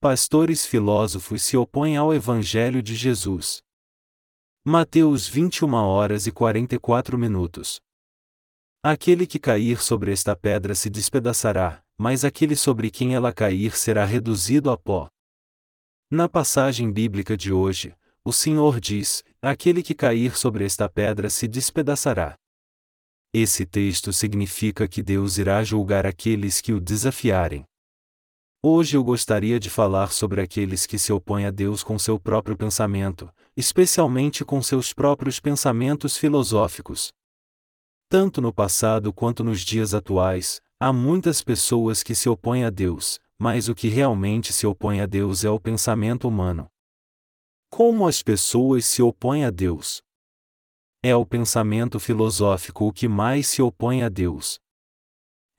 Pastores filósofos se opõem ao Evangelho de Jesus. Mateus 21 horas e 44 minutos. Aquele que cair sobre esta pedra se despedaçará, mas aquele sobre quem ela cair será reduzido a pó. Na passagem bíblica de hoje, o Senhor diz: Aquele que cair sobre esta pedra se despedaçará. Esse texto significa que Deus irá julgar aqueles que o desafiarem. Hoje eu gostaria de falar sobre aqueles que se opõem a Deus com seu próprio pensamento, especialmente com seus próprios pensamentos filosóficos. Tanto no passado quanto nos dias atuais, há muitas pessoas que se opõem a Deus, mas o que realmente se opõe a Deus é o pensamento humano. Como as pessoas se opõem a Deus? É o pensamento filosófico o que mais se opõe a Deus.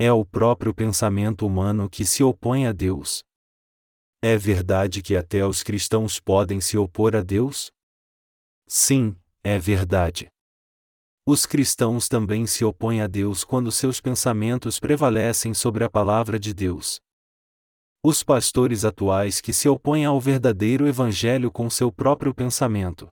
É o próprio pensamento humano que se opõe a Deus. É verdade que até os cristãos podem se opor a Deus? Sim, é verdade. Os cristãos também se opõem a Deus quando seus pensamentos prevalecem sobre a palavra de Deus. Os pastores atuais que se opõem ao verdadeiro Evangelho com seu próprio pensamento.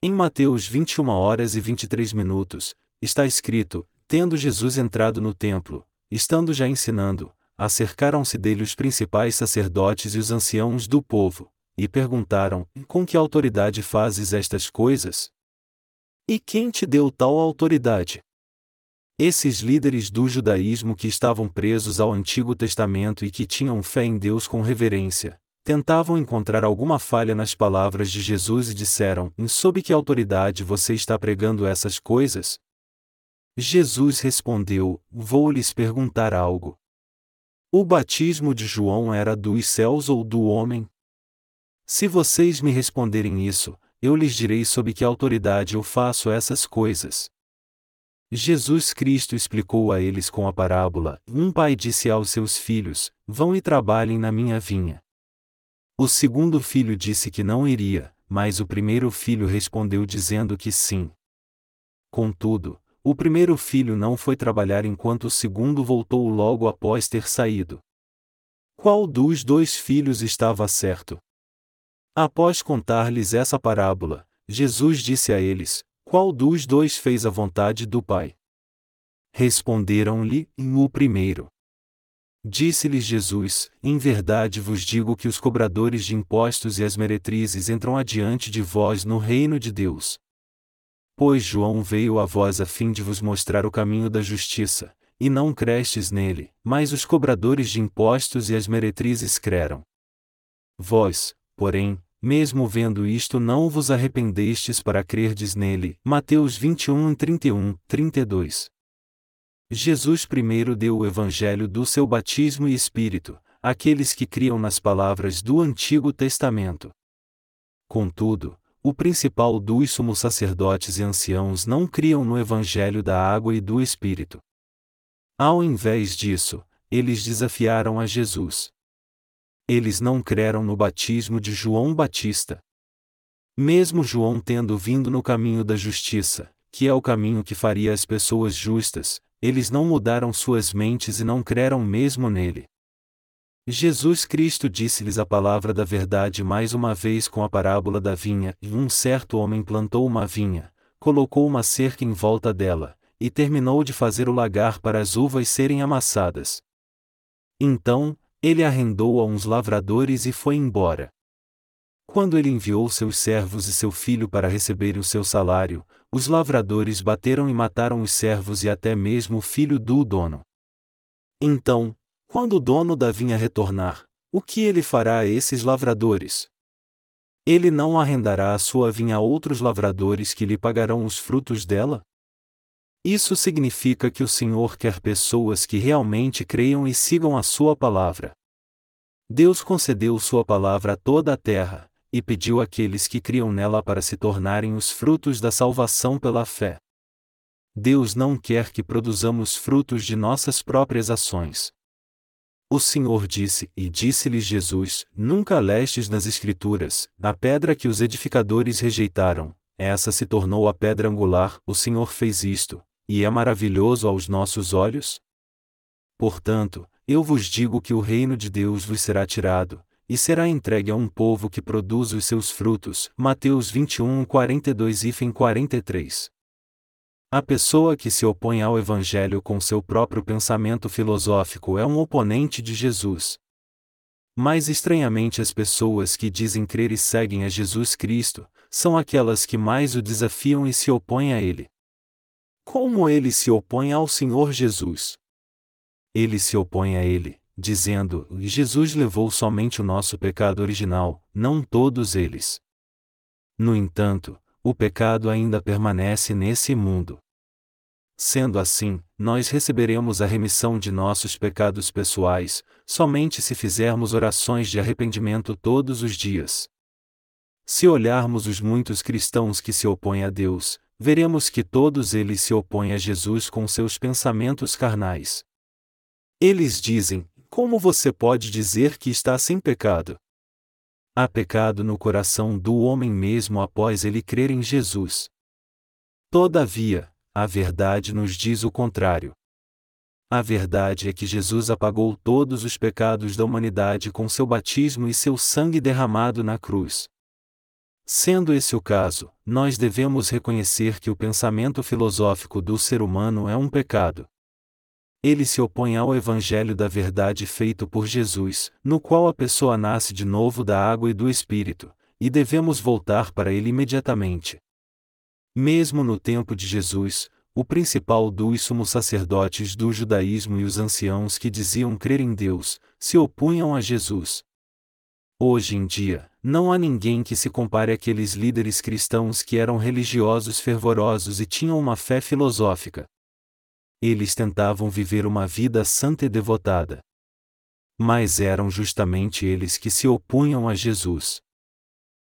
Em Mateus 21 horas e 23 minutos, está escrito: Tendo Jesus entrado no templo, estando já ensinando, acercaram-se dele os principais sacerdotes e os anciãos do povo, e perguntaram: Com que autoridade fazes estas coisas? E quem te deu tal autoridade? Esses líderes do judaísmo que estavam presos ao Antigo Testamento e que tinham fé em Deus com reverência, tentavam encontrar alguma falha nas palavras de Jesus e disseram: Sob que autoridade você está pregando essas coisas? Jesus respondeu: Vou lhes perguntar algo. O batismo de João era dos céus ou do homem? Se vocês me responderem isso, eu lhes direi sob que autoridade eu faço essas coisas. Jesus Cristo explicou a eles com a parábola: Um pai disse aos seus filhos: Vão e trabalhem na minha vinha. O segundo filho disse que não iria, mas o primeiro filho respondeu dizendo que sim. Contudo, o primeiro filho não foi trabalhar enquanto o segundo voltou logo após ter saído. Qual dos dois filhos estava certo? Após contar-lhes essa parábola, Jesus disse a eles: Qual dos dois fez a vontade do Pai? Responderam-lhe: O primeiro. Disse-lhes Jesus: Em verdade vos digo que os cobradores de impostos e as meretrizes entram adiante de vós no reino de Deus. Pois João veio a vós a fim de vos mostrar o caminho da justiça, e não crestes nele, mas os cobradores de impostos e as meretrizes creram. Vós, porém, mesmo vendo isto não vos arrependestes para crerdes nele. Mateus 21, 31, 32. Jesus primeiro deu o evangelho do seu batismo e espírito, àqueles que criam nas palavras do Antigo Testamento. Contudo, o principal dos sumos sacerdotes e anciãos não criam no Evangelho da água e do Espírito. Ao invés disso, eles desafiaram a Jesus. Eles não creram no batismo de João Batista. Mesmo João tendo vindo no caminho da justiça, que é o caminho que faria as pessoas justas, eles não mudaram suas mentes e não creram mesmo nele. Jesus Cristo disse-lhes a palavra da verdade mais uma vez com a parábola da vinha, e um certo homem plantou uma vinha, colocou uma cerca em volta dela, e terminou de fazer o lagar para as uvas serem amassadas. Então, ele arrendou a uns lavradores e foi embora. Quando ele enviou seus servos e seu filho para receberem o seu salário, os lavradores bateram e mataram os servos e até mesmo o filho do dono. Então, quando o dono da vinha retornar, o que ele fará a esses lavradores? Ele não arrendará a sua vinha a outros lavradores que lhe pagarão os frutos dela? Isso significa que o Senhor quer pessoas que realmente creiam e sigam a sua palavra. Deus concedeu sua palavra a toda a terra, e pediu àqueles que criam nela para se tornarem os frutos da salvação pela fé. Deus não quer que produzamos frutos de nossas próprias ações. O Senhor disse, e disse-lhes Jesus: Nunca lestes nas Escrituras, a pedra que os edificadores rejeitaram, essa se tornou a pedra angular, o Senhor fez isto, e é maravilhoso aos nossos olhos? Portanto, eu vos digo que o reino de Deus vos será tirado, e será entregue a um povo que produz os seus frutos. Mateus 21, 42 e 43. A pessoa que se opõe ao Evangelho com seu próprio pensamento filosófico é um oponente de Jesus. Mais estranhamente, as pessoas que dizem crer e seguem a Jesus Cristo, são aquelas que mais o desafiam e se opõem a Ele. Como ele se opõe ao Senhor Jesus? Ele se opõe a Ele, dizendo: Jesus levou somente o nosso pecado original, não todos eles. No entanto, o pecado ainda permanece nesse mundo. Sendo assim, nós receberemos a remissão de nossos pecados pessoais, somente se fizermos orações de arrependimento todos os dias. Se olharmos os muitos cristãos que se opõem a Deus, veremos que todos eles se opõem a Jesus com seus pensamentos carnais. Eles dizem: Como você pode dizer que está sem pecado? Há pecado no coração do homem mesmo após ele crer em Jesus. Todavia, a verdade nos diz o contrário. A verdade é que Jesus apagou todos os pecados da humanidade com seu batismo e seu sangue derramado na cruz. Sendo esse o caso, nós devemos reconhecer que o pensamento filosófico do ser humano é um pecado. Ele se opõe ao Evangelho da verdade feito por Jesus, no qual a pessoa nasce de novo da água e do Espírito, e devemos voltar para ele imediatamente. Mesmo no tempo de Jesus, o principal dos sumos sacerdotes do judaísmo e os anciãos que diziam crer em Deus, se opunham a Jesus. Hoje em dia, não há ninguém que se compare àqueles líderes cristãos que eram religiosos fervorosos e tinham uma fé filosófica. Eles tentavam viver uma vida santa e devotada. Mas eram justamente eles que se opunham a Jesus.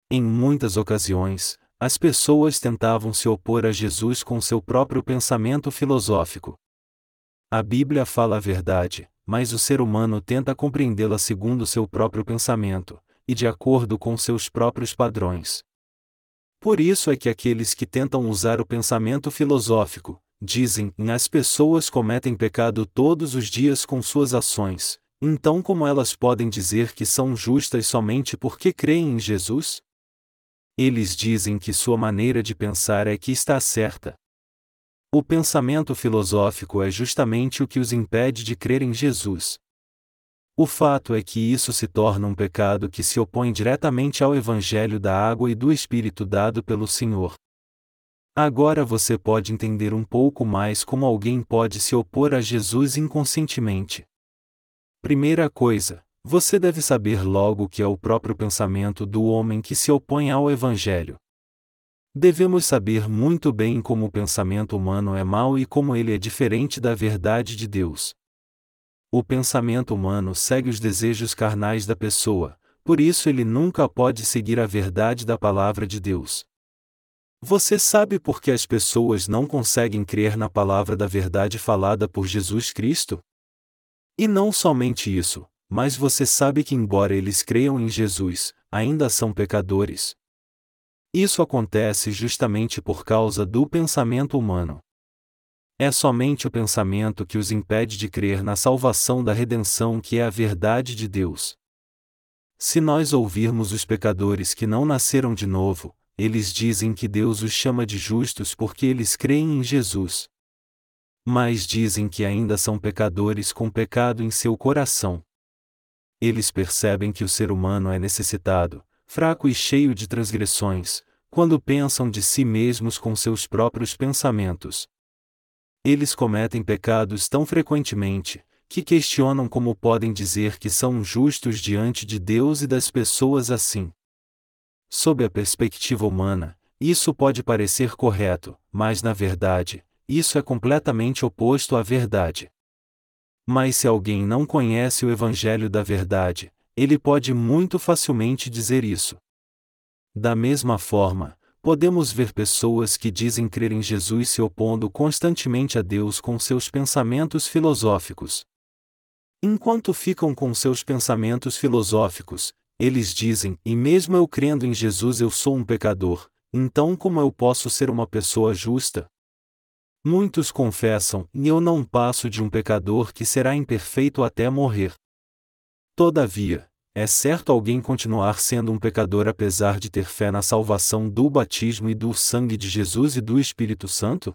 Em muitas ocasiões, as pessoas tentavam se opor a Jesus com seu próprio pensamento filosófico. A Bíblia fala a verdade, mas o ser humano tenta compreendê-la segundo seu próprio pensamento, e de acordo com seus próprios padrões. Por isso é que aqueles que tentam usar o pensamento filosófico, dizem, as pessoas cometem pecado todos os dias com suas ações, então como elas podem dizer que são justas somente porque creem em Jesus? Eles dizem que sua maneira de pensar é que está certa. O pensamento filosófico é justamente o que os impede de crer em Jesus. O fato é que isso se torna um pecado que se opõe diretamente ao Evangelho da água e do Espírito dado pelo Senhor. Agora você pode entender um pouco mais como alguém pode se opor a Jesus inconscientemente. Primeira coisa, você deve saber logo que é o próprio pensamento do homem que se opõe ao Evangelho. Devemos saber muito bem como o pensamento humano é mau e como ele é diferente da verdade de Deus. O pensamento humano segue os desejos carnais da pessoa, por isso ele nunca pode seguir a verdade da palavra de Deus. Você sabe por que as pessoas não conseguem crer na palavra da verdade falada por Jesus Cristo? E não somente isso, mas você sabe que, embora eles creiam em Jesus, ainda são pecadores. Isso acontece justamente por causa do pensamento humano. É somente o pensamento que os impede de crer na salvação da redenção que é a verdade de Deus. Se nós ouvirmos os pecadores que não nasceram de novo, eles dizem que Deus os chama de justos porque eles creem em Jesus. Mas dizem que ainda são pecadores com pecado em seu coração. Eles percebem que o ser humano é necessitado, fraco e cheio de transgressões, quando pensam de si mesmos com seus próprios pensamentos. Eles cometem pecados tão frequentemente, que questionam como podem dizer que são justos diante de Deus e das pessoas assim. Sob a perspectiva humana, isso pode parecer correto, mas na verdade, isso é completamente oposto à verdade. Mas se alguém não conhece o Evangelho da Verdade, ele pode muito facilmente dizer isso. Da mesma forma, podemos ver pessoas que dizem crer em Jesus se opondo constantemente a Deus com seus pensamentos filosóficos. Enquanto ficam com seus pensamentos filosóficos, eles dizem: e mesmo eu crendo em Jesus eu sou um pecador, então como eu posso ser uma pessoa justa? Muitos confessam, e eu não passo de um pecador que será imperfeito até morrer. Todavia, é certo alguém continuar sendo um pecador apesar de ter fé na salvação do batismo e do sangue de Jesus e do Espírito Santo?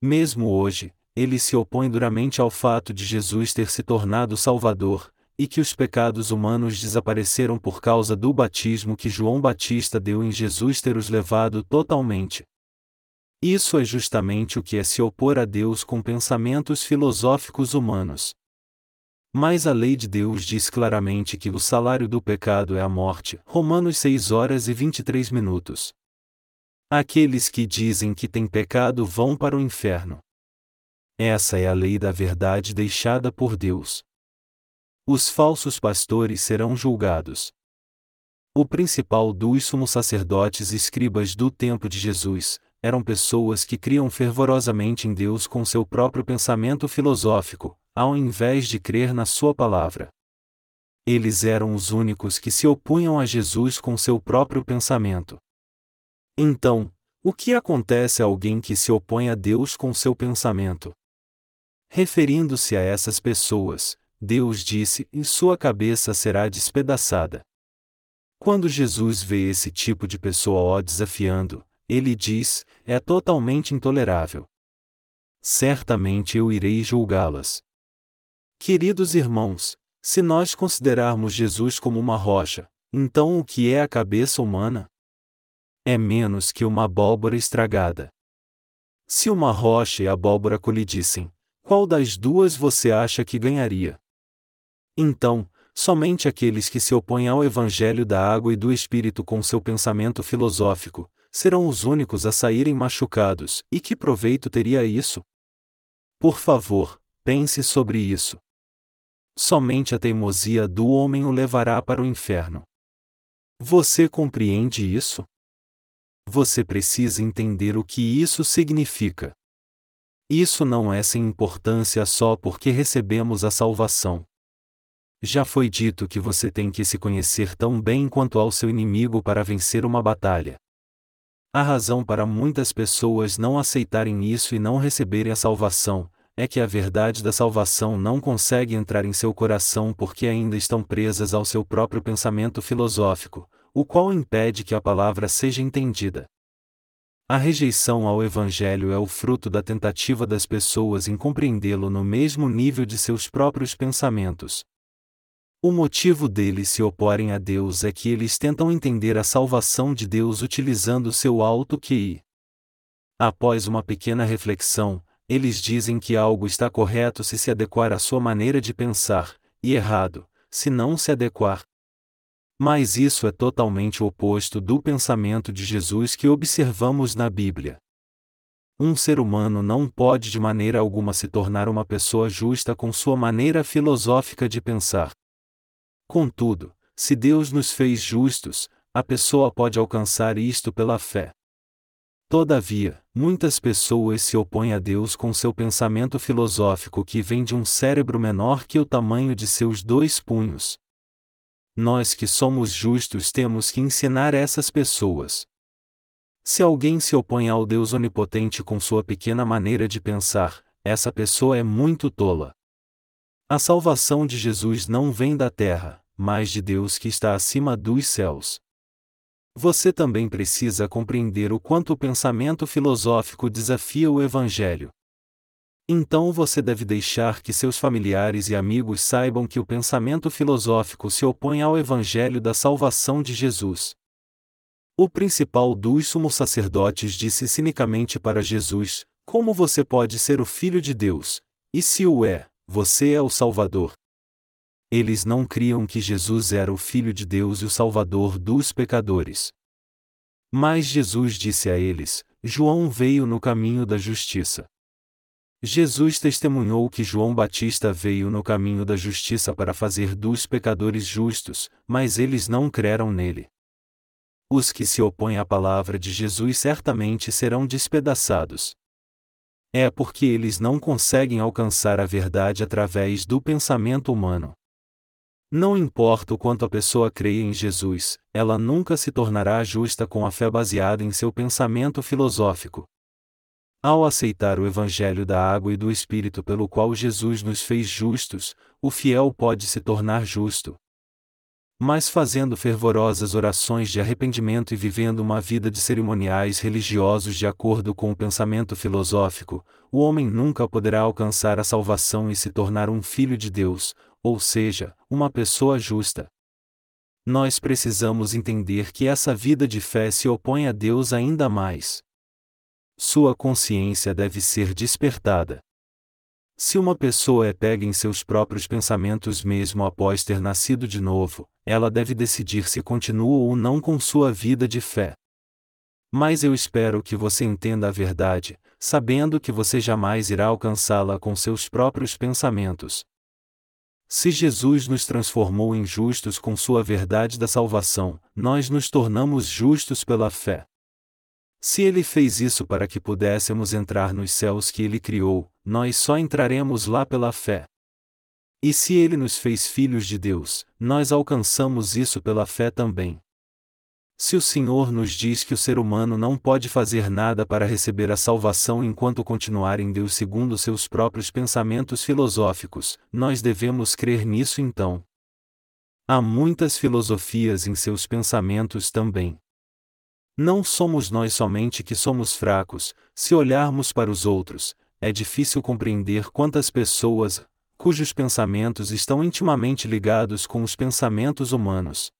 Mesmo hoje, ele se opõe duramente ao fato de Jesus ter se tornado Salvador, e que os pecados humanos desapareceram por causa do batismo que João Batista deu em Jesus ter os levado totalmente. Isso é justamente o que é se opor a Deus com pensamentos filosóficos humanos. Mas a lei de Deus diz claramente que o salário do pecado é a morte. Romanos 6 horas e 23 minutos. Aqueles que dizem que têm pecado vão para o inferno. Essa é a lei da verdade deixada por Deus. Os falsos pastores serão julgados. O principal dos sumos sacerdotes e escribas do tempo de Jesus eram pessoas que criam fervorosamente em Deus com seu próprio pensamento filosófico, ao invés de crer na Sua palavra. Eles eram os únicos que se opunham a Jesus com seu próprio pensamento. Então, o que acontece a alguém que se opõe a Deus com seu pensamento? Referindo-se a essas pessoas, Deus disse: e sua cabeça será despedaçada. Quando Jesus vê esse tipo de pessoa ó desafiando, ele diz: é totalmente intolerável. Certamente eu irei julgá-las. Queridos irmãos, se nós considerarmos Jesus como uma rocha, então o que é a cabeça humana? É menos que uma abóbora estragada. Se uma rocha e a abóbora colidissem, qual das duas você acha que ganharia? Então, somente aqueles que se opõem ao Evangelho da água e do Espírito com seu pensamento filosófico, serão os únicos a saírem machucados, e que proveito teria isso? Por favor, pense sobre isso somente a teimosia do homem o levará para o inferno. Você compreende isso? Você precisa entender o que isso significa. Isso não é sem importância só porque recebemos a salvação. Já foi dito que você tem que se conhecer tão bem quanto ao seu inimigo para vencer uma batalha. A razão para muitas pessoas não aceitarem isso e não receberem a salvação é que a verdade da salvação não consegue entrar em seu coração porque ainda estão presas ao seu próprio pensamento filosófico, o qual impede que a palavra seja entendida. A rejeição ao Evangelho é o fruto da tentativa das pessoas em compreendê-lo no mesmo nível de seus próprios pensamentos. O motivo deles se oporem a Deus é que eles tentam entender a salvação de Deus utilizando seu alto QI. Após uma pequena reflexão, eles dizem que algo está correto se se adequar à sua maneira de pensar, e errado, se não se adequar. Mas isso é totalmente oposto do pensamento de Jesus que observamos na Bíblia. Um ser humano não pode de maneira alguma se tornar uma pessoa justa com sua maneira filosófica de pensar. Contudo, se Deus nos fez justos, a pessoa pode alcançar isto pela fé. Todavia, muitas pessoas se opõem a Deus com seu pensamento filosófico que vem de um cérebro menor que o tamanho de seus dois punhos. Nós que somos justos temos que ensinar essas pessoas. Se alguém se opõe ao Deus onipotente com sua pequena maneira de pensar, essa pessoa é muito tola. A salvação de Jesus não vem da terra, mas de Deus que está acima dos céus você também precisa compreender o quanto o pensamento filosófico desafia o Evangelho. Então você deve deixar que seus familiares e amigos saibam que o pensamento filosófico se opõe ao Evangelho da salvação de Jesus. O principal dos sumos sacerdotes disse cinicamente para Jesus: Como você pode ser o Filho de Deus? E se o é, você é o Salvador. Eles não criam que Jesus era o Filho de Deus e o Salvador dos pecadores. Mas Jesus disse a eles: João veio no caminho da justiça. Jesus testemunhou que João Batista veio no caminho da justiça para fazer dos pecadores justos, mas eles não creram nele. Os que se opõem à palavra de Jesus certamente serão despedaçados. É porque eles não conseguem alcançar a verdade através do pensamento humano. Não importa o quanto a pessoa creia em Jesus, ela nunca se tornará justa com a fé baseada em seu pensamento filosófico. Ao aceitar o Evangelho da água e do Espírito pelo qual Jesus nos fez justos, o fiel pode se tornar justo. Mas fazendo fervorosas orações de arrependimento e vivendo uma vida de cerimoniais religiosos de acordo com o pensamento filosófico, o homem nunca poderá alcançar a salvação e se tornar um filho de Deus, ou seja, uma pessoa justa. Nós precisamos entender que essa vida de fé se opõe a Deus ainda mais. Sua consciência deve ser despertada. Se uma pessoa é pega em seus próprios pensamentos mesmo após ter nascido de novo, ela deve decidir se continua ou não com sua vida de fé. Mas eu espero que você entenda a verdade, sabendo que você jamais irá alcançá-la com seus próprios pensamentos. Se Jesus nos transformou em justos com sua verdade da salvação, nós nos tornamos justos pela fé. Se ele fez isso para que pudéssemos entrar nos céus que ele criou, nós só entraremos lá pela fé. E se ele nos fez filhos de Deus, nós alcançamos isso pela fé também. Se o Senhor nos diz que o ser humano não pode fazer nada para receber a salvação enquanto continuar em Deus segundo seus próprios pensamentos filosóficos, nós devemos crer nisso então. Há muitas filosofias em seus pensamentos também. Não somos nós somente que somos fracos, se olharmos para os outros, é difícil compreender quantas pessoas, cujos pensamentos estão intimamente ligados com os pensamentos humanos.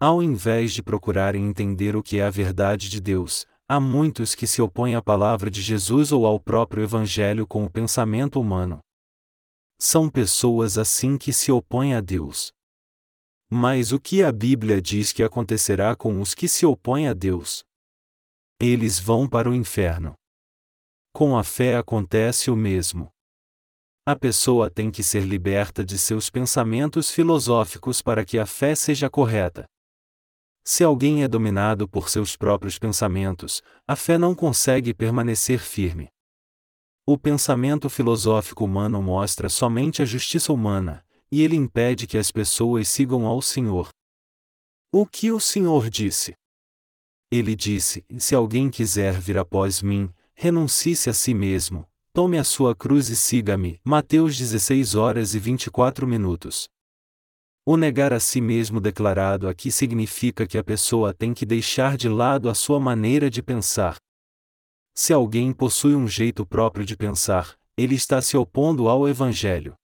Ao invés de procurarem entender o que é a verdade de Deus, há muitos que se opõem à palavra de Jesus ou ao próprio Evangelho com o pensamento humano. São pessoas assim que se opõem a Deus. Mas o que a Bíblia diz que acontecerá com os que se opõem a Deus? Eles vão para o inferno. Com a fé acontece o mesmo. A pessoa tem que ser liberta de seus pensamentos filosóficos para que a fé seja correta. Se alguém é dominado por seus próprios pensamentos, a fé não consegue permanecer firme. O pensamento filosófico humano mostra somente a justiça humana, e ele impede que as pessoas sigam ao Senhor. O que o Senhor disse? Ele disse: Se alguém quiser vir após mim, renuncie-se a si mesmo, tome a sua cruz e siga-me. Mateus 16 horas e 24 minutos. O negar a si mesmo declarado aqui significa que a pessoa tem que deixar de lado a sua maneira de pensar. Se alguém possui um jeito próprio de pensar, ele está se opondo ao Evangelho.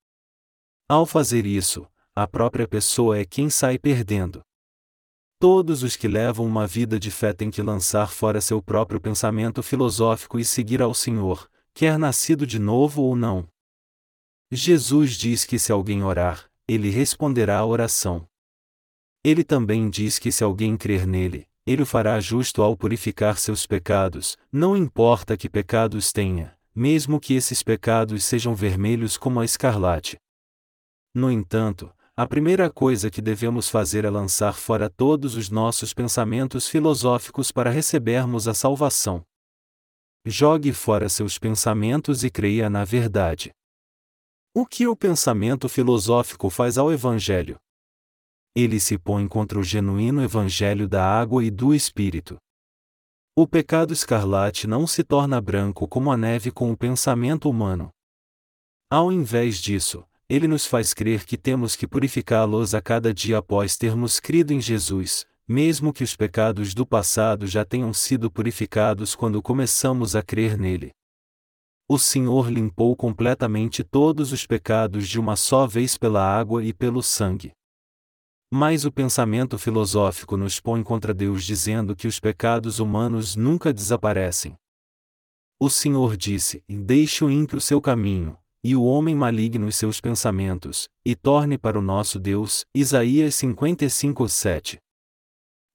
Ao fazer isso, a própria pessoa é quem sai perdendo. Todos os que levam uma vida de fé têm que lançar fora seu próprio pensamento filosófico e seguir ao Senhor, quer nascido de novo ou não. Jesus diz que se alguém orar, ele responderá à oração. Ele também diz que se alguém crer nele, ele o fará justo ao purificar seus pecados, não importa que pecados tenha, mesmo que esses pecados sejam vermelhos como a escarlate. No entanto, a primeira coisa que devemos fazer é lançar fora todos os nossos pensamentos filosóficos para recebermos a salvação. Jogue fora seus pensamentos e creia na verdade. O que o pensamento filosófico faz ao Evangelho? Ele se põe contra o genuíno Evangelho da água e do Espírito. O pecado escarlate não se torna branco como a neve com o pensamento humano. Ao invés disso, ele nos faz crer que temos que purificá-los a cada dia após termos crido em Jesus, mesmo que os pecados do passado já tenham sido purificados quando começamos a crer nele. O Senhor limpou completamente todos os pecados de uma só vez pela água e pelo sangue. Mas o pensamento filosófico nos põe contra Deus dizendo que os pecados humanos nunca desaparecem. O Senhor disse: Deixe o ímpio seu caminho, e o homem maligno os seus pensamentos, e torne para o nosso Deus. Isaías 55, 7.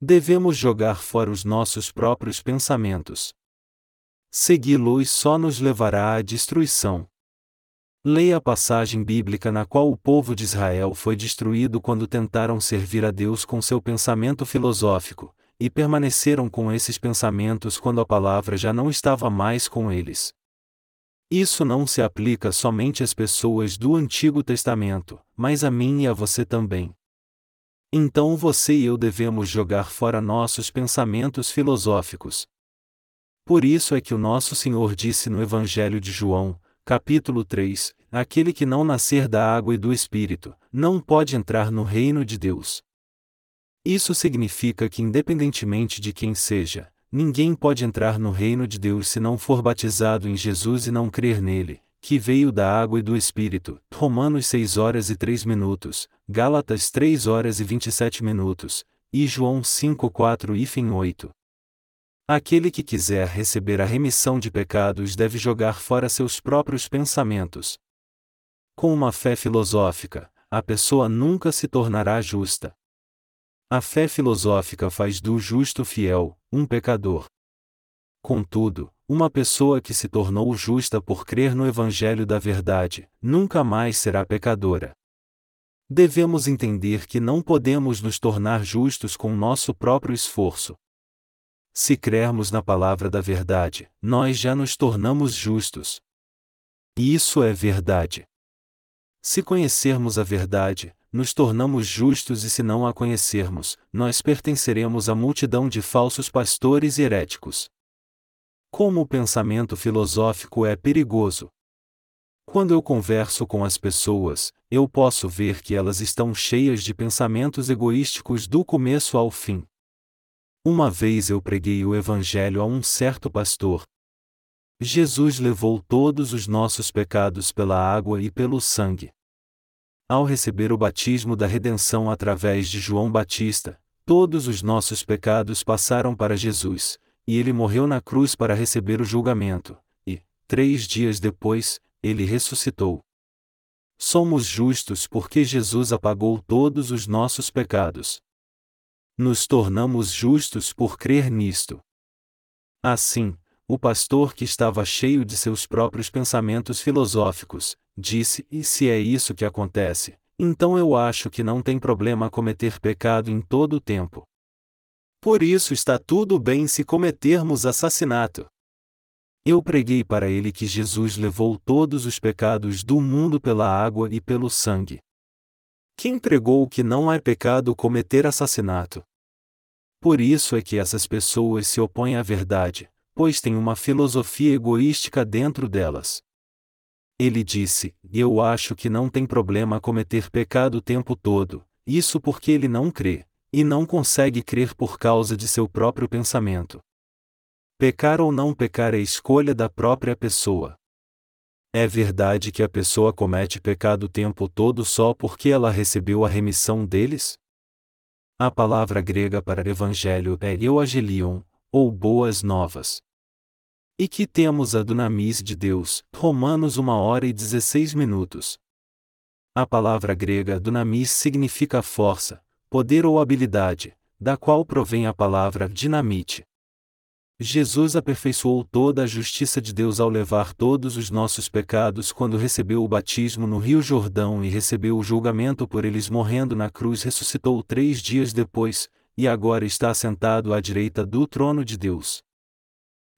Devemos jogar fora os nossos próprios pensamentos. Segui-los só nos levará à destruição. Leia a passagem bíblica na qual o povo de Israel foi destruído quando tentaram servir a Deus com seu pensamento filosófico, e permaneceram com esses pensamentos quando a palavra já não estava mais com eles. Isso não se aplica somente às pessoas do Antigo Testamento, mas a mim e a você também. Então você e eu devemos jogar fora nossos pensamentos filosóficos. Por isso é que o nosso Senhor disse no Evangelho de João, capítulo 3: Aquele que não nascer da água e do Espírito, não pode entrar no reino de Deus. Isso significa que, independentemente de quem seja, ninguém pode entrar no reino de Deus se não for batizado em Jesus e não crer nele, que veio da água e do Espírito. Romanos 6 horas e 3 minutos, Gálatas 3 horas e 27 minutos, e João 5, 4 e 8. Aquele que quiser receber a remissão de pecados deve jogar fora seus próprios pensamentos. Com uma fé filosófica, a pessoa nunca se tornará justa. A fé filosófica faz do justo fiel, um pecador. Contudo, uma pessoa que se tornou justa por crer no Evangelho da Verdade, nunca mais será pecadora. Devemos entender que não podemos nos tornar justos com nosso próprio esforço. Se crermos na palavra da verdade, nós já nos tornamos justos. E isso é verdade. Se conhecermos a verdade, nos tornamos justos e se não a conhecermos, nós pertenceremos à multidão de falsos pastores e heréticos. Como o pensamento filosófico é perigoso. Quando eu converso com as pessoas, eu posso ver que elas estão cheias de pensamentos egoísticos do começo ao fim. Uma vez eu preguei o Evangelho a um certo pastor. Jesus levou todos os nossos pecados pela água e pelo sangue. Ao receber o batismo da redenção através de João Batista, todos os nossos pecados passaram para Jesus, e ele morreu na cruz para receber o julgamento, e, três dias depois, ele ressuscitou. Somos justos porque Jesus apagou todos os nossos pecados nos tornamos justos por crer nisto. Assim, o pastor que estava cheio de seus próprios pensamentos filosóficos, disse: E se é isso que acontece, então eu acho que não tem problema cometer pecado em todo o tempo. Por isso está tudo bem se cometermos assassinato. Eu preguei para ele que Jesus levou todos os pecados do mundo pela água e pelo sangue. Quem pregou que não é pecado cometer assassinato? Por isso é que essas pessoas se opõem à verdade, pois têm uma filosofia egoística dentro delas. Ele disse: Eu acho que não tem problema cometer pecado o tempo todo, isso porque ele não crê, e não consegue crer por causa de seu próprio pensamento. Pecar ou não pecar é escolha da própria pessoa. É verdade que a pessoa comete pecado o tempo todo só porque ela recebeu a remissão deles? A palavra grega para evangelho é euangelion, ou boas novas. E que temos a dunamis de Deus, Romanos 1 hora e 16 minutos. A palavra grega dunamis significa força, poder ou habilidade, da qual provém a palavra dinamite. Jesus aperfeiçoou toda a justiça de Deus ao levar todos os nossos pecados quando recebeu o batismo no Rio Jordão e recebeu o julgamento por eles morrendo na cruz, ressuscitou três dias depois, e agora está sentado à direita do trono de Deus.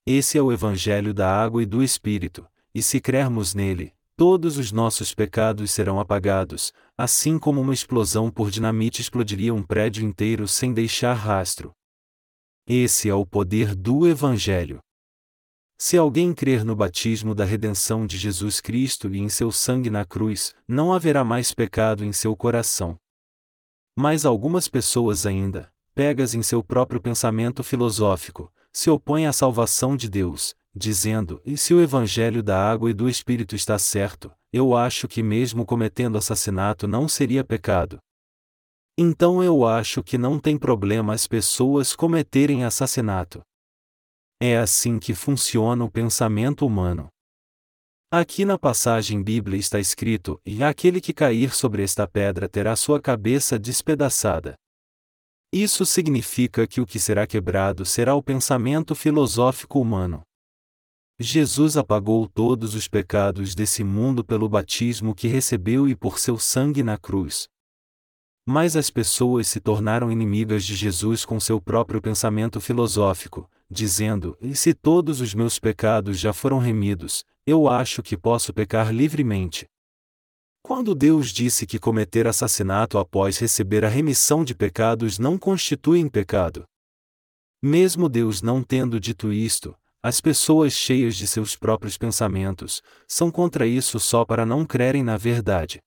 Esse é o Evangelho da água e do Espírito, e se crermos nele, todos os nossos pecados serão apagados, assim como uma explosão por dinamite explodiria um prédio inteiro sem deixar rastro. Esse é o poder do Evangelho. Se alguém crer no batismo da redenção de Jesus Cristo e em seu sangue na cruz, não haverá mais pecado em seu coração. Mas algumas pessoas ainda, pegas em seu próprio pensamento filosófico, se opõem à salvação de Deus, dizendo: E se o evangelho da água e do Espírito está certo, eu acho que mesmo cometendo assassinato não seria pecado. Então eu acho que não tem problema as pessoas cometerem assassinato. É assim que funciona o pensamento humano. Aqui na passagem bíblica está escrito: E aquele que cair sobre esta pedra terá sua cabeça despedaçada. Isso significa que o que será quebrado será o pensamento filosófico humano. Jesus apagou todos os pecados desse mundo pelo batismo que recebeu e por seu sangue na cruz. Mas as pessoas se tornaram inimigas de Jesus com seu próprio pensamento filosófico, dizendo: E se todos os meus pecados já foram remidos, eu acho que posso pecar livremente. Quando Deus disse que cometer assassinato após receber a remissão de pecados não constitui pecado. Mesmo Deus não tendo dito isto, as pessoas cheias de seus próprios pensamentos são contra isso só para não crerem na verdade.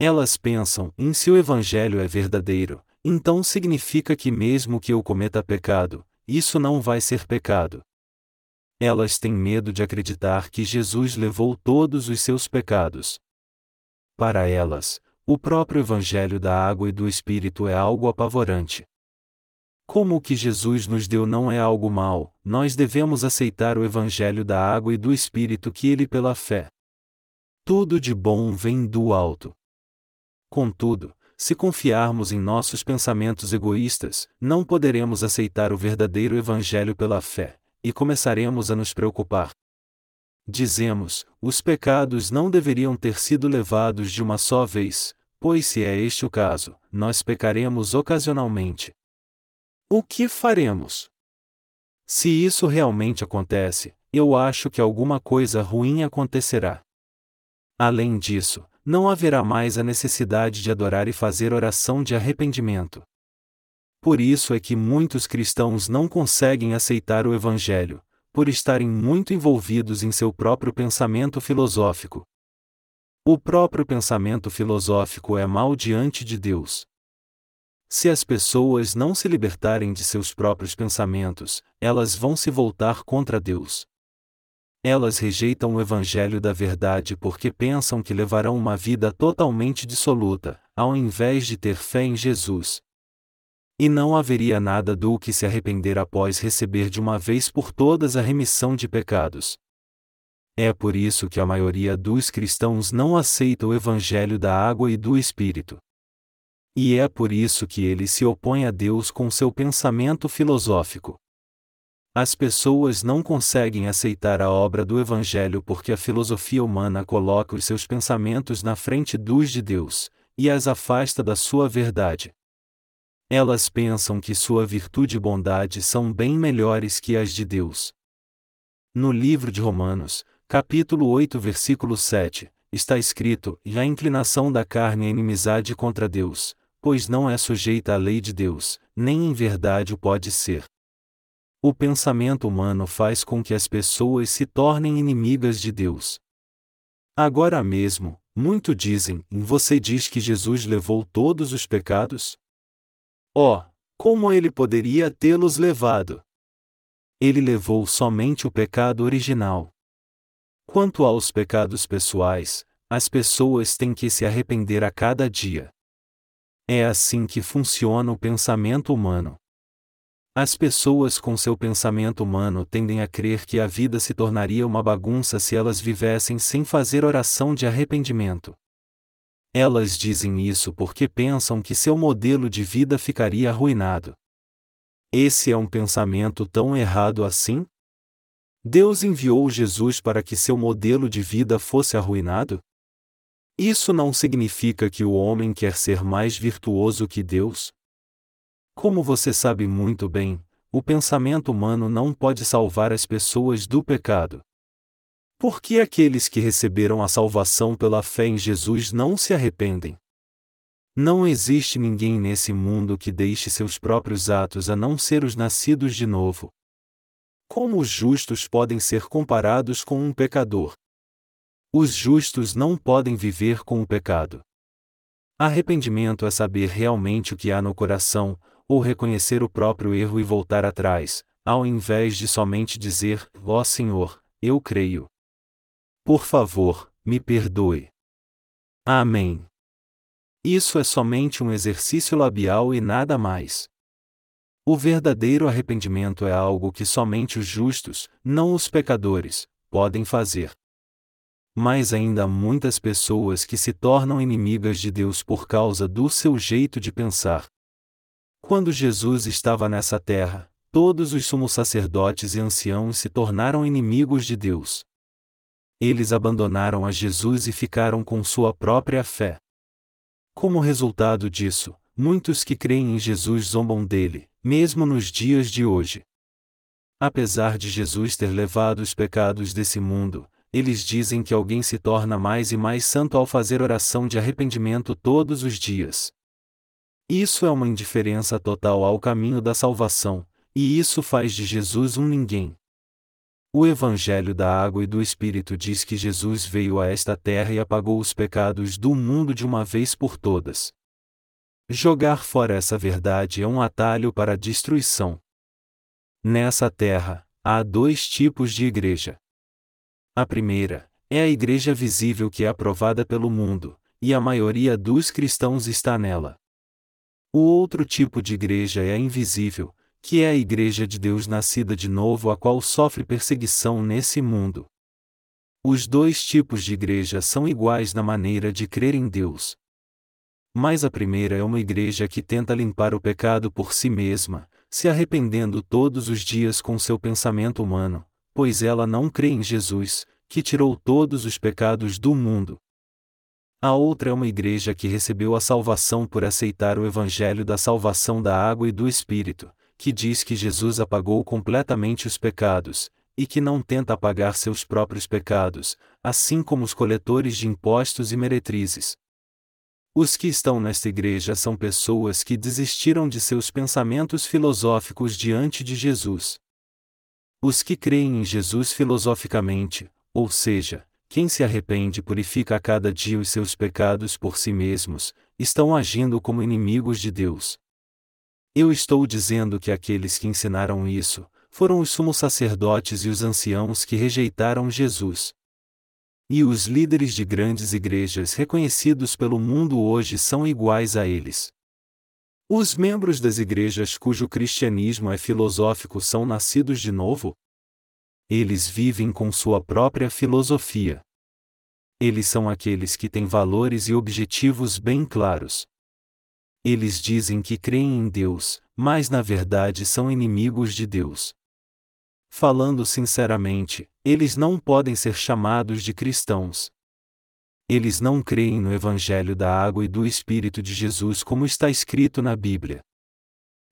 Elas pensam: em se o Evangelho é verdadeiro, então significa que mesmo que eu cometa pecado, isso não vai ser pecado. Elas têm medo de acreditar que Jesus levou todos os seus pecados. Para elas, o próprio Evangelho da água e do Espírito é algo apavorante. Como o que Jesus nos deu não é algo mal, nós devemos aceitar o Evangelho da água e do Espírito que ele pela fé. Tudo de bom vem do alto. Contudo, se confiarmos em nossos pensamentos egoístas, não poderemos aceitar o verdadeiro Evangelho pela fé, e começaremos a nos preocupar. Dizemos: os pecados não deveriam ter sido levados de uma só vez, pois se é este o caso, nós pecaremos ocasionalmente. O que faremos? Se isso realmente acontece, eu acho que alguma coisa ruim acontecerá. Além disso, não haverá mais a necessidade de adorar e fazer oração de arrependimento. Por isso é que muitos cristãos não conseguem aceitar o Evangelho, por estarem muito envolvidos em seu próprio pensamento filosófico. O próprio pensamento filosófico é mal diante de Deus. Se as pessoas não se libertarem de seus próprios pensamentos, elas vão se voltar contra Deus. Elas rejeitam o Evangelho da Verdade porque pensam que levarão uma vida totalmente dissoluta, ao invés de ter fé em Jesus. E não haveria nada do que se arrepender após receber de uma vez por todas a remissão de pecados. É por isso que a maioria dos cristãos não aceita o Evangelho da água e do Espírito. E é por isso que ele se opõe a Deus com seu pensamento filosófico. As pessoas não conseguem aceitar a obra do Evangelho porque a filosofia humana coloca os seus pensamentos na frente dos de Deus, e as afasta da sua verdade. Elas pensam que sua virtude e bondade são bem melhores que as de Deus. No livro de Romanos, capítulo 8, versículo 7, está escrito: E a inclinação da carne é inimizade contra Deus, pois não é sujeita à lei de Deus, nem em verdade o pode ser. O pensamento humano faz com que as pessoas se tornem inimigas de Deus. Agora mesmo, muito dizem: Você diz que Jesus levou todos os pecados? Oh, como ele poderia tê-los levado? Ele levou somente o pecado original. Quanto aos pecados pessoais, as pessoas têm que se arrepender a cada dia. É assim que funciona o pensamento humano. As pessoas com seu pensamento humano tendem a crer que a vida se tornaria uma bagunça se elas vivessem sem fazer oração de arrependimento. Elas dizem isso porque pensam que seu modelo de vida ficaria arruinado. Esse é um pensamento tão errado assim? Deus enviou Jesus para que seu modelo de vida fosse arruinado? Isso não significa que o homem quer ser mais virtuoso que Deus? Como você sabe muito bem, o pensamento humano não pode salvar as pessoas do pecado. Por que aqueles que receberam a salvação pela fé em Jesus não se arrependem? Não existe ninguém nesse mundo que deixe seus próprios atos a não ser os nascidos de novo. Como os justos podem ser comparados com um pecador? Os justos não podem viver com o pecado. Arrependimento é saber realmente o que há no coração, ou reconhecer o próprio erro e voltar atrás, ao invés de somente dizer: Ó oh Senhor, eu creio. Por favor, me perdoe. Amém. Isso é somente um exercício labial e nada mais. O verdadeiro arrependimento é algo que somente os justos, não os pecadores, podem fazer. Mas ainda há muitas pessoas que se tornam inimigas de Deus por causa do seu jeito de pensar, quando Jesus estava nessa terra, todos os sumos sacerdotes e anciãos se tornaram inimigos de Deus. Eles abandonaram a Jesus e ficaram com sua própria fé. Como resultado disso, muitos que creem em Jesus zombam dele, mesmo nos dias de hoje. Apesar de Jesus ter levado os pecados desse mundo, eles dizem que alguém se torna mais e mais santo ao fazer oração de arrependimento todos os dias. Isso é uma indiferença total ao caminho da salvação, e isso faz de Jesus um ninguém. O Evangelho da Água e do Espírito diz que Jesus veio a esta terra e apagou os pecados do mundo de uma vez por todas. Jogar fora essa verdade é um atalho para a destruição. Nessa terra, há dois tipos de igreja. A primeira, é a igreja visível que é aprovada pelo mundo, e a maioria dos cristãos está nela. O outro tipo de igreja é a invisível, que é a igreja de Deus nascida de novo a qual sofre perseguição nesse mundo. Os dois tipos de igreja são iguais na maneira de crer em Deus. Mas a primeira é uma igreja que tenta limpar o pecado por si mesma, se arrependendo todos os dias com seu pensamento humano, pois ela não crê em Jesus, que tirou todos os pecados do mundo. A outra é uma igreja que recebeu a salvação por aceitar o evangelho da salvação da água e do Espírito, que diz que Jesus apagou completamente os pecados, e que não tenta apagar seus próprios pecados, assim como os coletores de impostos e meretrizes, os que estão nesta igreja são pessoas que desistiram de seus pensamentos filosóficos diante de Jesus. Os que creem em Jesus filosoficamente, ou seja, quem se arrepende e purifica a cada dia os seus pecados por si mesmos, estão agindo como inimigos de Deus. Eu estou dizendo que aqueles que ensinaram isso, foram os sumos sacerdotes e os anciãos que rejeitaram Jesus. E os líderes de grandes igrejas reconhecidos pelo mundo hoje são iguais a eles. Os membros das igrejas cujo cristianismo é filosófico são nascidos de novo? Eles vivem com sua própria filosofia. Eles são aqueles que têm valores e objetivos bem claros. Eles dizem que creem em Deus, mas na verdade são inimigos de Deus. Falando sinceramente, eles não podem ser chamados de cristãos. Eles não creem no Evangelho da água e do Espírito de Jesus como está escrito na Bíblia.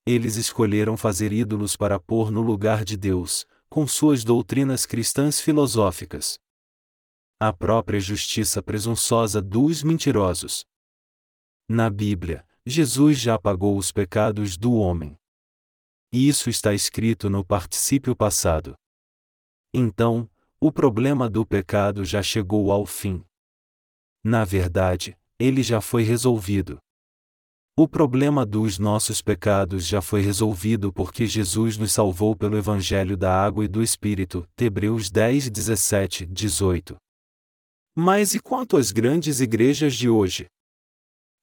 Eles escolheram fazer ídolos para pôr no lugar de Deus, com suas doutrinas cristãs filosóficas. A própria justiça presunçosa dos mentirosos. Na Bíblia, Jesus já pagou os pecados do homem. E isso está escrito no particípio passado. Então, o problema do pecado já chegou ao fim. Na verdade, ele já foi resolvido. O problema dos nossos pecados já foi resolvido porque Jesus nos salvou pelo Evangelho da Água e do Espírito. Hebreus 10, 17, 18. Mas e quanto às grandes igrejas de hoje?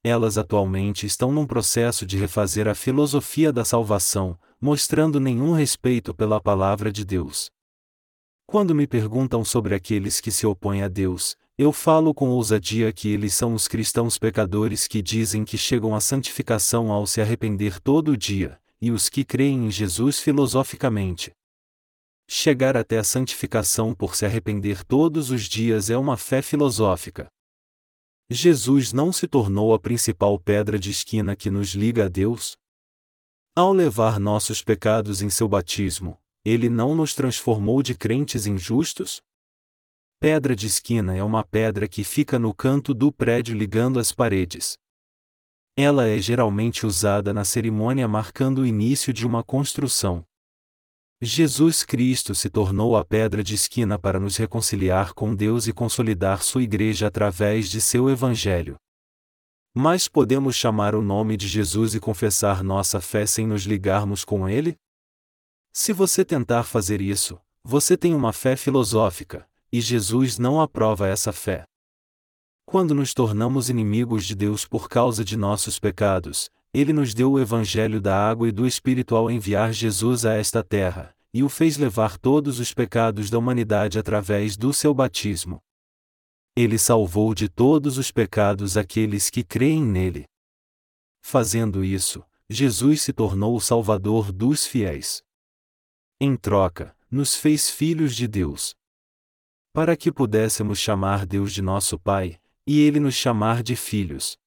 Elas atualmente estão num processo de refazer a filosofia da salvação, mostrando nenhum respeito pela palavra de Deus. Quando me perguntam sobre aqueles que se opõem a Deus, eu falo com ousadia que eles são os cristãos pecadores que dizem que chegam à santificação ao se arrepender todo dia, e os que creem em Jesus filosoficamente. Chegar até a santificação por se arrepender todos os dias é uma fé filosófica. Jesus não se tornou a principal pedra de esquina que nos liga a Deus? Ao levar nossos pecados em seu batismo, ele não nos transformou de crentes injustos? Pedra de esquina é uma pedra que fica no canto do prédio ligando as paredes. Ela é geralmente usada na cerimônia marcando o início de uma construção. Jesus Cristo se tornou a pedra de esquina para nos reconciliar com Deus e consolidar sua igreja através de seu Evangelho. Mas podemos chamar o nome de Jesus e confessar nossa fé sem nos ligarmos com ele? Se você tentar fazer isso, você tem uma fé filosófica, e Jesus não aprova essa fé. Quando nos tornamos inimigos de Deus por causa de nossos pecados, ele nos deu o Evangelho da água e do Espírito ao enviar Jesus a esta terra, e o fez levar todos os pecados da humanidade através do seu batismo. Ele salvou de todos os pecados aqueles que creem nele. Fazendo isso, Jesus se tornou o Salvador dos fiéis. Em troca, nos fez filhos de Deus. Para que pudéssemos chamar Deus de nosso Pai, e Ele nos chamar de filhos.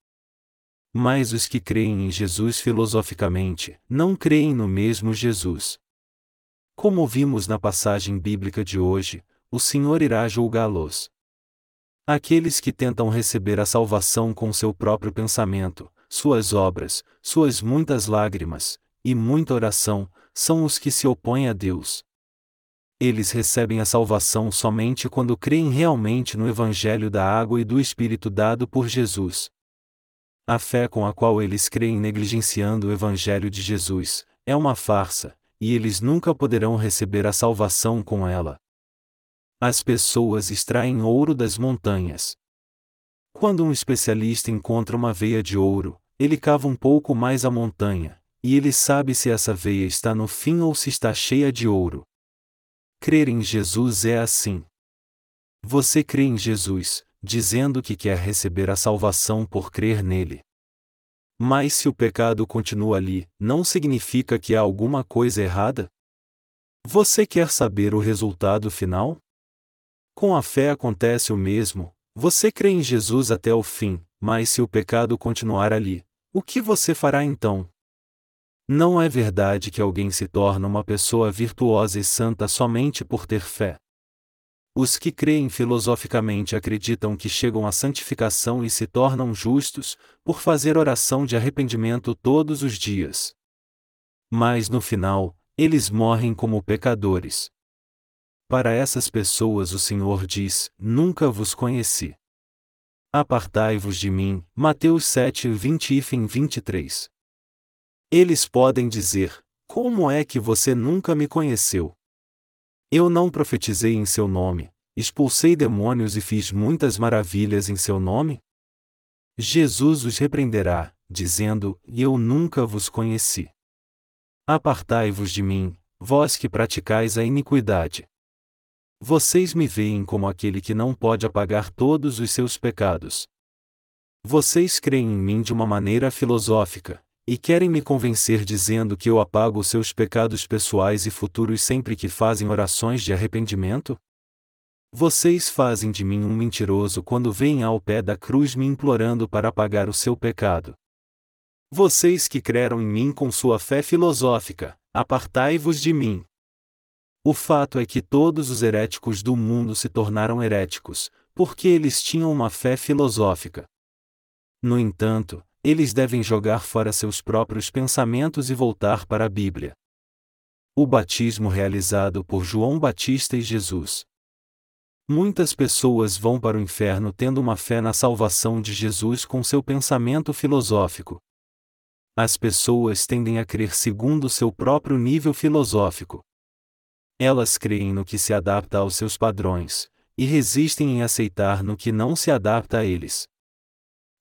Mas os que creem em Jesus filosoficamente, não creem no mesmo Jesus. Como vimos na passagem bíblica de hoje, o Senhor irá julgá-los. Aqueles que tentam receber a salvação com seu próprio pensamento, suas obras, suas muitas lágrimas, e muita oração, são os que se opõem a Deus. Eles recebem a salvação somente quando creem realmente no Evangelho da água e do Espírito dado por Jesus. A fé com a qual eles creem negligenciando o Evangelho de Jesus é uma farsa, e eles nunca poderão receber a salvação com ela. As pessoas extraem ouro das montanhas. Quando um especialista encontra uma veia de ouro, ele cava um pouco mais a montanha, e ele sabe se essa veia está no fim ou se está cheia de ouro. Crer em Jesus é assim. Você crê em Jesus, dizendo que quer receber a salvação por crer nele. Mas se o pecado continua ali, não significa que há alguma coisa errada? Você quer saber o resultado final? Com a fé acontece o mesmo, você crê em Jesus até o fim, mas se o pecado continuar ali, o que você fará então? Não é verdade que alguém se torna uma pessoa virtuosa e santa somente por ter fé. Os que creem filosoficamente acreditam que chegam à santificação e se tornam justos, por fazer oração de arrependimento todos os dias. Mas no final, eles morrem como pecadores. Para essas pessoas o Senhor diz: Nunca vos conheci. Apartai-vos de mim. Mateus 7, 20 e 23. Eles podem dizer: Como é que você nunca me conheceu? Eu não profetizei em seu nome, expulsei demônios e fiz muitas maravilhas em seu nome? Jesus os repreenderá, dizendo: Eu nunca vos conheci. Apartai-vos de mim, vós que praticais a iniquidade. Vocês me veem como aquele que não pode apagar todos os seus pecados. Vocês creem em mim de uma maneira filosófica, e querem me convencer dizendo que eu apago seus pecados pessoais e futuros sempre que fazem orações de arrependimento? Vocês fazem de mim um mentiroso quando vêm ao pé da cruz me implorando para apagar o seu pecado. Vocês que creram em mim com sua fé filosófica, apartai-vos de mim. O fato é que todos os heréticos do mundo se tornaram heréticos, porque eles tinham uma fé filosófica. No entanto, eles devem jogar fora seus próprios pensamentos e voltar para a Bíblia. O batismo realizado por João Batista e Jesus. Muitas pessoas vão para o inferno tendo uma fé na salvação de Jesus com seu pensamento filosófico. As pessoas tendem a crer segundo seu próprio nível filosófico. Elas creem no que se adapta aos seus padrões, e resistem em aceitar no que não se adapta a eles.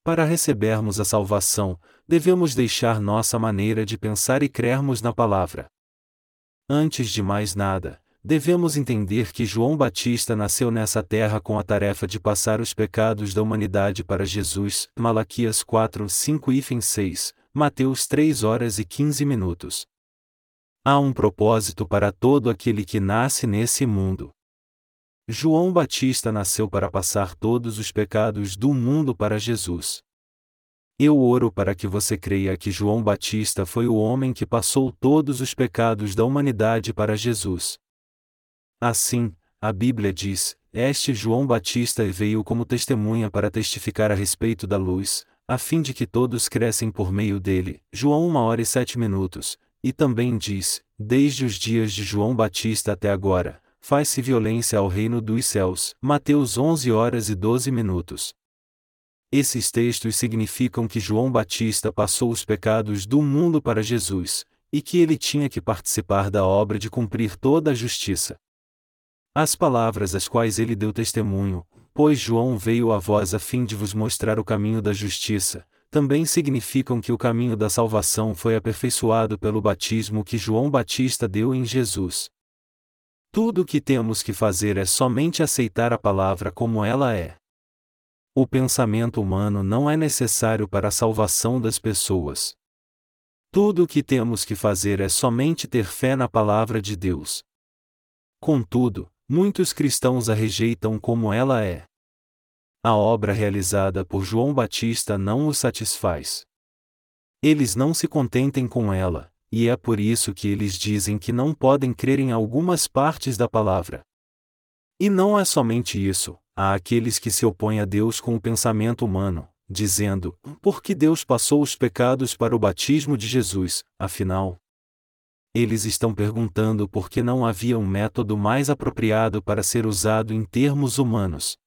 Para recebermos a salvação, devemos deixar nossa maneira de pensar e crermos na palavra. Antes de mais nada, devemos entender que João Batista nasceu nessa terra com a tarefa de passar os pecados da humanidade para Jesus, Malaquias 4, 5 e 6, Mateus 3 horas e 15 minutos. Há um propósito para todo aquele que nasce nesse mundo. João Batista nasceu para passar todos os pecados do mundo para Jesus. Eu oro para que você creia que João Batista foi o homem que passou todos os pecados da humanidade para Jesus. Assim, a Bíblia diz: Este João Batista veio como testemunha para testificar a respeito da luz, a fim de que todos crescem por meio dele. João 1 hora e 7 minutos. E também diz: Desde os dias de João Batista até agora, faz-se violência ao reino dos céus. Mateus 11 horas e 12 minutos. Esses textos significam que João Batista passou os pecados do mundo para Jesus, e que ele tinha que participar da obra de cumprir toda a justiça. As palavras às quais ele deu testemunho, pois João veio a vós a fim de vos mostrar o caminho da justiça, também significam que o caminho da salvação foi aperfeiçoado pelo batismo que João Batista deu em Jesus. Tudo o que temos que fazer é somente aceitar a palavra como ela é. O pensamento humano não é necessário para a salvação das pessoas. Tudo o que temos que fazer é somente ter fé na palavra de Deus. Contudo, muitos cristãos a rejeitam como ela é. A obra realizada por João Batista não os satisfaz. Eles não se contentem com ela, e é por isso que eles dizem que não podem crer em algumas partes da palavra. E não é somente isso, há aqueles que se opõem a Deus com o pensamento humano, dizendo: por que Deus passou os pecados para o batismo de Jesus, afinal? Eles estão perguntando por que não havia um método mais apropriado para ser usado em termos humanos.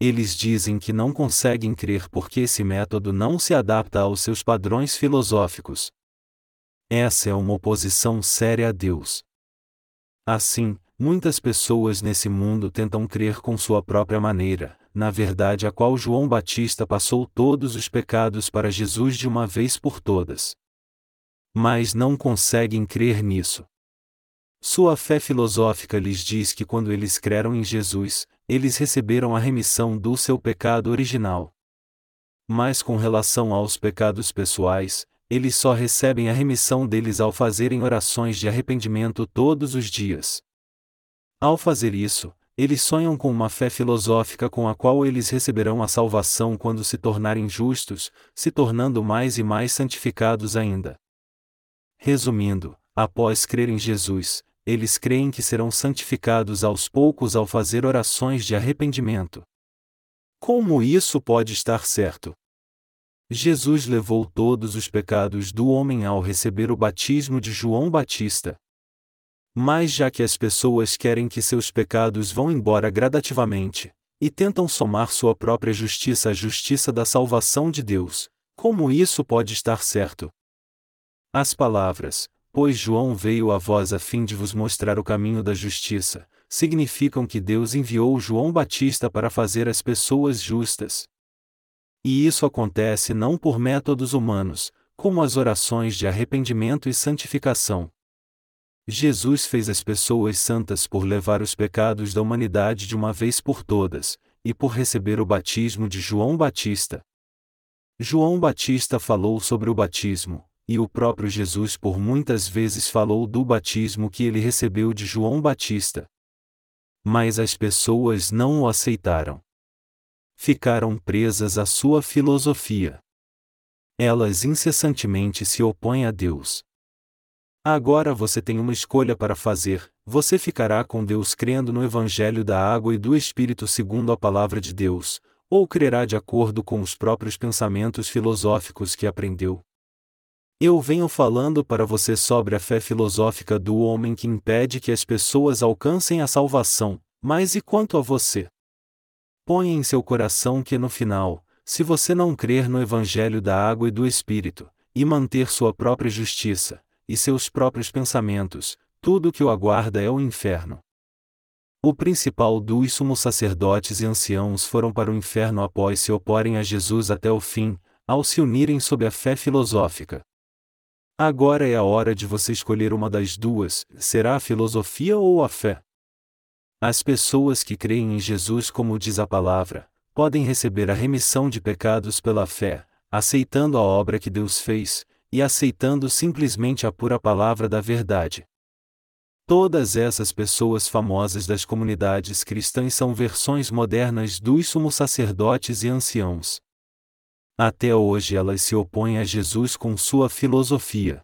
Eles dizem que não conseguem crer porque esse método não se adapta aos seus padrões filosóficos. Essa é uma oposição séria a Deus. Assim, muitas pessoas nesse mundo tentam crer com sua própria maneira, na verdade a qual João Batista passou todos os pecados para Jesus de uma vez por todas. Mas não conseguem crer nisso. Sua fé filosófica lhes diz que quando eles creram em Jesus, eles receberam a remissão do seu pecado original. Mas com relação aos pecados pessoais, eles só recebem a remissão deles ao fazerem orações de arrependimento todos os dias. Ao fazer isso, eles sonham com uma fé filosófica com a qual eles receberão a salvação quando se tornarem justos, se tornando mais e mais santificados ainda. Resumindo, após crer em Jesus, eles creem que serão santificados aos poucos ao fazer orações de arrependimento. Como isso pode estar certo? Jesus levou todos os pecados do homem ao receber o batismo de João Batista, mas já que as pessoas querem que seus pecados vão embora gradativamente, e tentam somar sua própria justiça à justiça da salvação de Deus, como isso pode estar certo? As palavras, pois João veio a vós a fim de vos mostrar o caminho da justiça, significam que Deus enviou João Batista para fazer as pessoas justas. E isso acontece não por métodos humanos, como as orações de arrependimento e santificação, Jesus fez as pessoas santas por levar os pecados da humanidade de uma vez por todas, e por receber o batismo de João Batista. João Batista falou sobre o batismo, e o próprio Jesus por muitas vezes falou do batismo que ele recebeu de João Batista. Mas as pessoas não o aceitaram. Ficaram presas à sua filosofia. Elas incessantemente se opõem a Deus. Agora você tem uma escolha para fazer: você ficará com Deus crendo no Evangelho da água e do Espírito segundo a palavra de Deus, ou crerá de acordo com os próprios pensamentos filosóficos que aprendeu. Eu venho falando para você sobre a fé filosófica do homem que impede que as pessoas alcancem a salvação, mas e quanto a você? Ponha em seu coração que no final, se você não crer no Evangelho da água e do Espírito, e manter sua própria justiça, e seus próprios pensamentos, tudo o que o aguarda é o inferno. O principal dos sumos sacerdotes e anciãos foram para o inferno após se oporem a Jesus até o fim, ao se unirem sob a fé filosófica. Agora é a hora de você escolher uma das duas: será a filosofia ou a fé? As pessoas que creem em Jesus, como diz a palavra, podem receber a remissão de pecados pela fé, aceitando a obra que Deus fez, e aceitando simplesmente a pura palavra da verdade. Todas essas pessoas famosas das comunidades cristãs são versões modernas dos sumos sacerdotes e anciãos. Até hoje elas se opõem a Jesus com sua filosofia.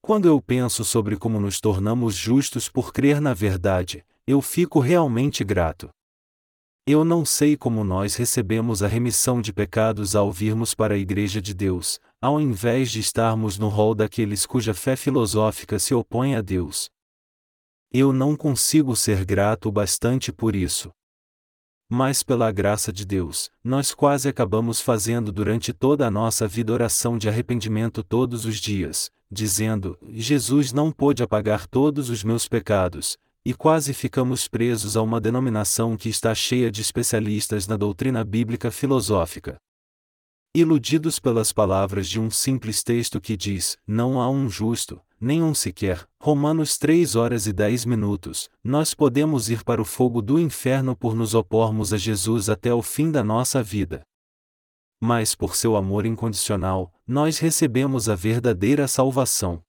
Quando eu penso sobre como nos tornamos justos por crer na verdade, eu fico realmente grato. Eu não sei como nós recebemos a remissão de pecados ao virmos para a Igreja de Deus, ao invés de estarmos no rol daqueles cuja fé filosófica se opõe a Deus. Eu não consigo ser grato bastante por isso. Mas pela graça de Deus, nós quase acabamos fazendo durante toda a nossa vida oração de arrependimento todos os dias, dizendo: Jesus não pôde apagar todos os meus pecados, e quase ficamos presos a uma denominação que está cheia de especialistas na doutrina bíblica filosófica. Iludidos pelas palavras de um simples texto que diz: Não há um justo, nenhum sequer, Romanos 3 horas e 10 minutos, nós podemos ir para o fogo do inferno por nos opormos a Jesus até o fim da nossa vida. Mas por seu amor incondicional, nós recebemos a verdadeira salvação.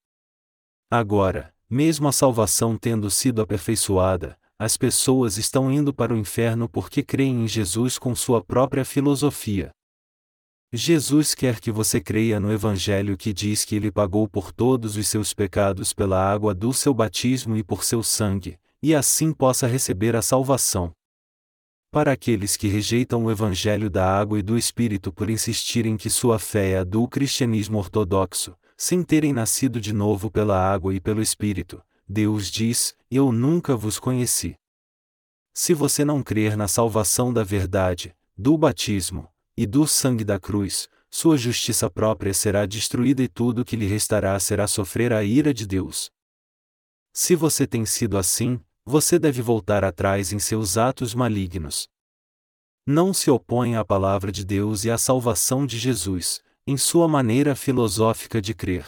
Agora, mesmo a salvação tendo sido aperfeiçoada, as pessoas estão indo para o inferno porque creem em Jesus com sua própria filosofia. Jesus quer que você creia no Evangelho que diz que ele pagou por todos os seus pecados pela água do seu batismo e por seu sangue, e assim possa receber a salvação. Para aqueles que rejeitam o Evangelho da água e do Espírito por insistirem que sua fé é a do cristianismo ortodoxo, sem terem nascido de novo pela água e pelo Espírito, Deus diz: Eu nunca vos conheci. Se você não crer na salvação da verdade, do batismo e do sangue da cruz, sua justiça própria será destruída e tudo que lhe restará será sofrer a ira de Deus. Se você tem sido assim, você deve voltar atrás em seus atos malignos. Não se oponha à palavra de Deus e à salvação de Jesus, em sua maneira filosófica de crer.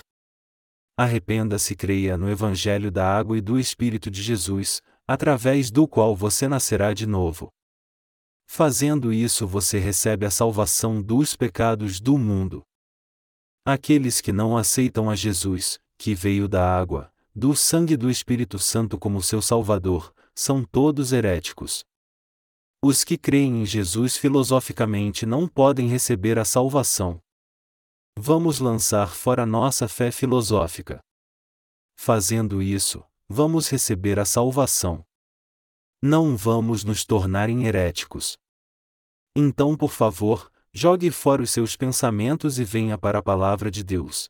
Arrependa-se e creia no Evangelho da Água e do Espírito de Jesus, através do qual você nascerá de novo. Fazendo isso, você recebe a salvação dos pecados do mundo. Aqueles que não aceitam a Jesus, que veio da água, do sangue do Espírito Santo como seu Salvador, são todos heréticos. Os que creem em Jesus filosoficamente não podem receber a salvação. Vamos lançar fora nossa fé filosófica. Fazendo isso, vamos receber a salvação. Não vamos nos tornar heréticos. Então, por favor, jogue fora os seus pensamentos e venha para a palavra de Deus.